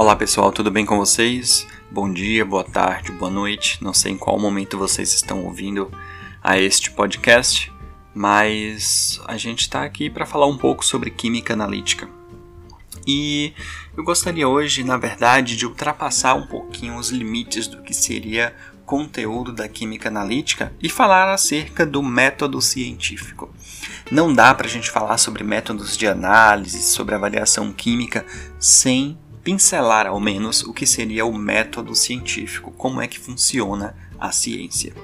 Olá pessoal, tudo bem com vocês? Bom dia, boa tarde, boa noite. Não sei em qual momento vocês estão ouvindo a este podcast, mas a gente está aqui para falar um pouco sobre química analítica. E eu gostaria hoje, na verdade, de ultrapassar um pouquinho os limites do que seria conteúdo da química analítica e falar acerca do método científico. Não dá para a gente falar sobre métodos de análise, sobre avaliação química, sem pincelar ao menos o que seria o método científico, como é que funciona a ciência.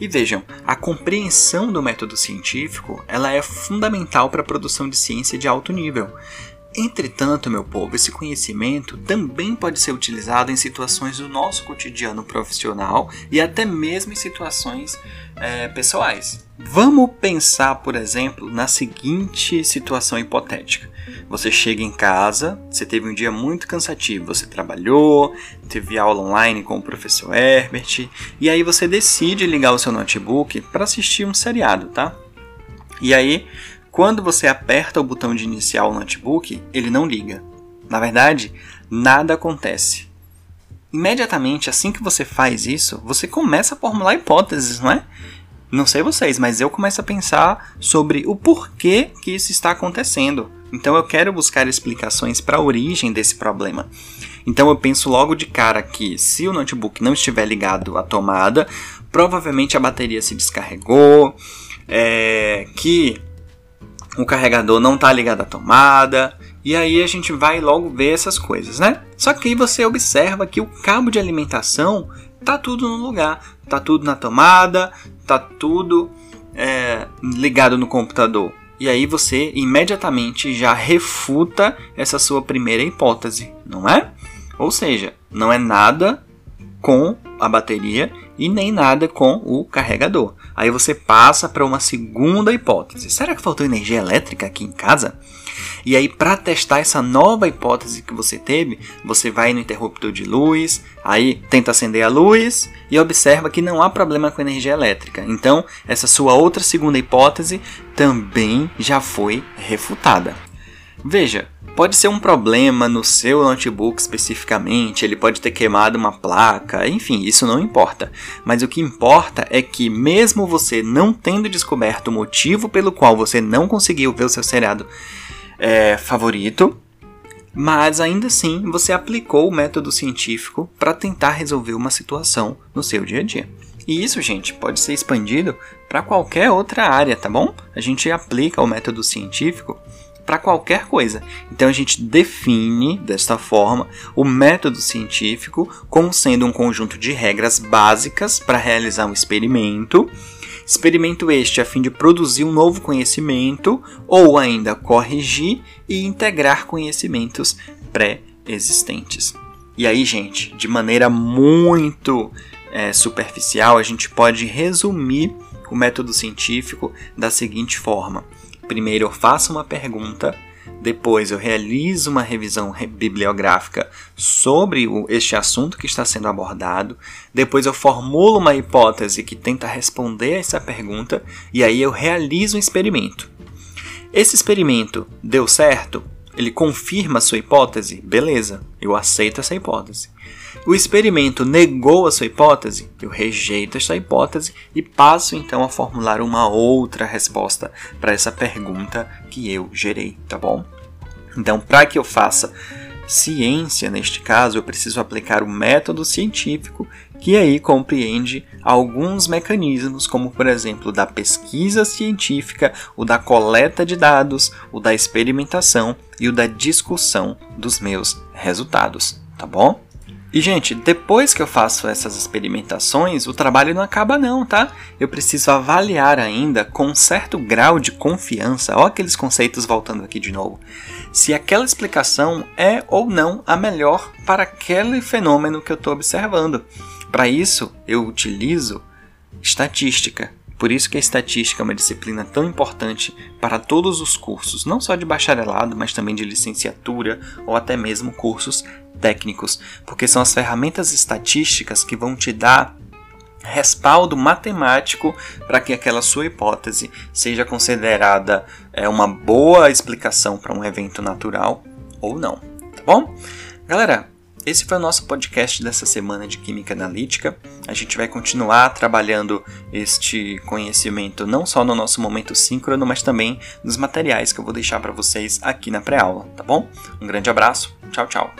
E vejam, a compreensão do método científico ela é fundamental para a produção de ciência de alto nível. Entretanto, meu povo, esse conhecimento também pode ser utilizado em situações do nosso cotidiano profissional e até mesmo em situações é, pessoais. Vamos pensar, por exemplo, na seguinte situação hipotética. Você chega em casa, você teve um dia muito cansativo, você trabalhou, teve aula online com o professor Herbert, e aí você decide ligar o seu notebook para assistir um seriado, tá? E aí quando você aperta o botão de iniciar o notebook, ele não liga. Na verdade, nada acontece. Imediatamente assim que você faz isso, você começa a formular hipóteses, não é? Não sei vocês, mas eu começo a pensar sobre o porquê que isso está acontecendo. Então eu quero buscar explicações para a origem desse problema. Então eu penso logo de cara que se o notebook não estiver ligado à tomada, provavelmente a bateria se descarregou, é, que o carregador não está ligado à tomada, e aí a gente vai logo ver essas coisas, né? Só que aí você observa que o cabo de alimentação tá tudo no lugar, tá tudo na tomada, tá tudo é, ligado no computador. E aí você imediatamente já refuta essa sua primeira hipótese, não é? Ou seja, não é nada com a bateria e nem nada com o carregador. Aí você passa para uma segunda hipótese. Será que faltou energia elétrica aqui em casa? E aí, para testar essa nova hipótese que você teve, você vai no interruptor de luz, aí tenta acender a luz e observa que não há problema com energia elétrica. Então, essa sua outra segunda hipótese também já foi refutada. Veja, Pode ser um problema no seu notebook especificamente, ele pode ter queimado uma placa, enfim, isso não importa. Mas o que importa é que, mesmo você não tendo descoberto o motivo pelo qual você não conseguiu ver o seu seriado é, favorito, mas ainda assim você aplicou o método científico para tentar resolver uma situação no seu dia a dia. E isso, gente, pode ser expandido para qualquer outra área, tá bom? A gente aplica o método científico para qualquer coisa. Então a gente define desta forma o método científico como sendo um conjunto de regras básicas para realizar um experimento. Experimento este a fim de produzir um novo conhecimento ou ainda corrigir e integrar conhecimentos pré-existentes. E aí, gente, de maneira muito é, superficial, a gente pode resumir o método científico da seguinte forma: Primeiro eu faço uma pergunta, depois eu realizo uma revisão bibliográfica sobre o, este assunto que está sendo abordado, depois eu formulo uma hipótese que tenta responder a essa pergunta e aí eu realizo um experimento. Esse experimento deu certo? Ele confirma a sua hipótese? Beleza, eu aceito essa hipótese. O experimento negou a sua hipótese? Eu rejeito esta hipótese e passo então a formular uma outra resposta para essa pergunta que eu gerei, tá bom? Então, para que eu faça ciência, neste caso, eu preciso aplicar o método científico, que aí compreende alguns mecanismos, como por exemplo da pesquisa científica, o da coleta de dados, o da experimentação e o da discussão dos meus resultados, tá bom? E, gente, depois que eu faço essas experimentações, o trabalho não acaba não, tá? Eu preciso avaliar ainda com um certo grau de confiança, ó aqueles conceitos voltando aqui de novo, se aquela explicação é ou não a melhor para aquele fenômeno que eu estou observando. Para isso, eu utilizo estatística. Por isso que a estatística é uma disciplina tão importante para todos os cursos, não só de bacharelado, mas também de licenciatura ou até mesmo cursos técnicos, porque são as ferramentas estatísticas que vão te dar respaldo matemático para que aquela sua hipótese seja considerada é, uma boa explicação para um evento natural ou não, tá bom? Galera, esse foi o nosso podcast dessa semana de Química Analítica. A gente vai continuar trabalhando este conhecimento não só no nosso momento síncrono, mas também nos materiais que eu vou deixar para vocês aqui na pré-aula, tá bom? Um grande abraço, tchau, tchau.